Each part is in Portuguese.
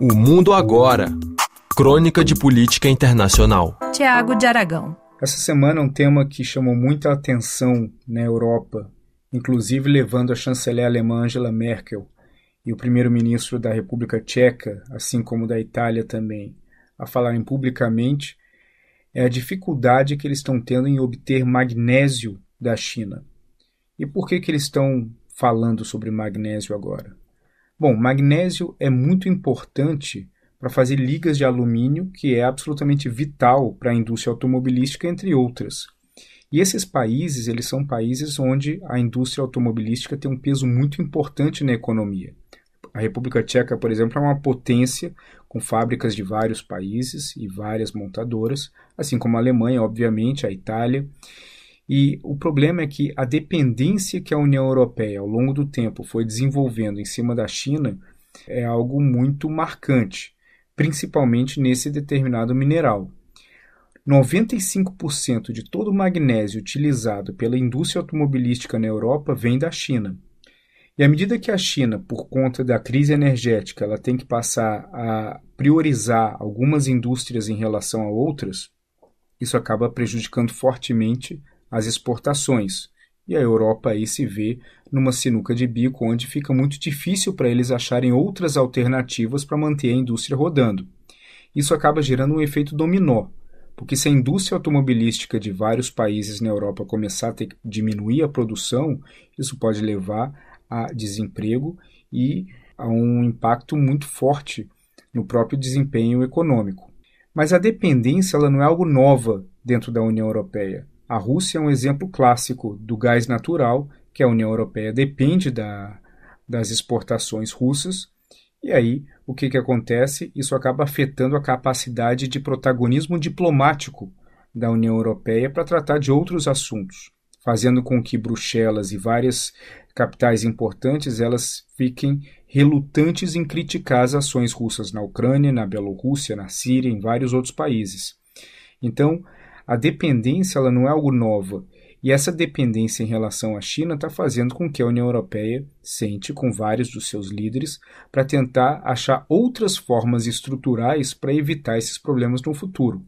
O Mundo Agora. Crônica de Política Internacional. Tiago de Aragão. Essa semana um tema que chamou muita atenção na Europa, inclusive levando a chanceler alemã Angela Merkel e o primeiro-ministro da República Tcheca, assim como da Itália também, a falarem publicamente, é a dificuldade que eles estão tendo em obter magnésio da China. E por que, que eles estão falando sobre magnésio agora? Bom, magnésio é muito importante para fazer ligas de alumínio, que é absolutamente vital para a indústria automobilística, entre outras. E esses países, eles são países onde a indústria automobilística tem um peso muito importante na economia. A República Tcheca, por exemplo, é uma potência com fábricas de vários países e várias montadoras, assim como a Alemanha, obviamente, a Itália. E o problema é que a dependência que a União Europeia, ao longo do tempo, foi desenvolvendo em cima da China é algo muito marcante, principalmente nesse determinado mineral. 95% de todo o magnésio utilizado pela indústria automobilística na Europa vem da China. E à medida que a China, por conta da crise energética, ela tem que passar a priorizar algumas indústrias em relação a outras, isso acaba prejudicando fortemente as exportações. E a Europa aí se vê numa sinuca de bico onde fica muito difícil para eles acharem outras alternativas para manter a indústria rodando. Isso acaba gerando um efeito dominó, porque se a indústria automobilística de vários países na Europa começar a ter que diminuir a produção, isso pode levar a desemprego e a um impacto muito forte no próprio desempenho econômico. Mas a dependência ela não é algo nova dentro da União Europeia. A Rússia é um exemplo clássico do gás natural, que a União Europeia depende da, das exportações russas, e aí o que, que acontece? Isso acaba afetando a capacidade de protagonismo diplomático da União Europeia para tratar de outros assuntos, fazendo com que Bruxelas e várias capitais importantes elas fiquem relutantes em criticar as ações russas na Ucrânia, na Bielorrússia, na Síria, em vários outros países. Então, a dependência ela não é algo nova. E essa dependência em relação à China está fazendo com que a União Europeia sente com vários dos seus líderes para tentar achar outras formas estruturais para evitar esses problemas no futuro.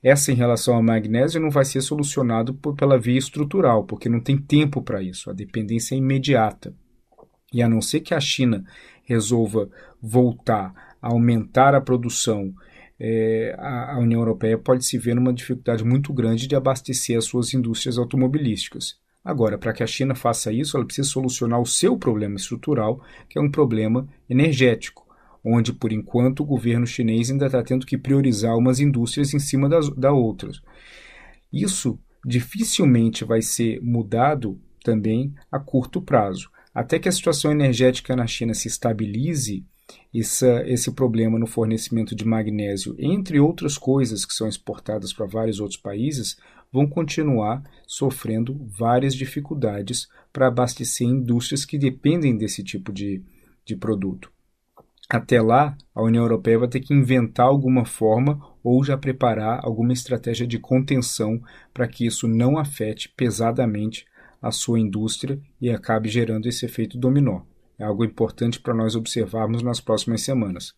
Essa em relação ao magnésio não vai ser solucionado por, pela via estrutural, porque não tem tempo para isso. A dependência é imediata. E a não ser que a China resolva voltar a aumentar a produção é, a, a União Europeia pode se ver numa dificuldade muito grande de abastecer as suas indústrias automobilísticas. Agora, para que a China faça isso, ela precisa solucionar o seu problema estrutural, que é um problema energético, onde, por enquanto, o governo chinês ainda está tendo que priorizar umas indústrias em cima das da outras. Isso dificilmente vai ser mudado também a curto prazo. Até que a situação energética na China se estabilize, essa, esse problema no fornecimento de magnésio, entre outras coisas que são exportadas para vários outros países, vão continuar sofrendo várias dificuldades para abastecer indústrias que dependem desse tipo de, de produto. Até lá, a União Europeia vai ter que inventar alguma forma ou já preparar alguma estratégia de contenção para que isso não afete pesadamente a sua indústria e acabe gerando esse efeito dominó. É algo importante para nós observarmos nas próximas semanas.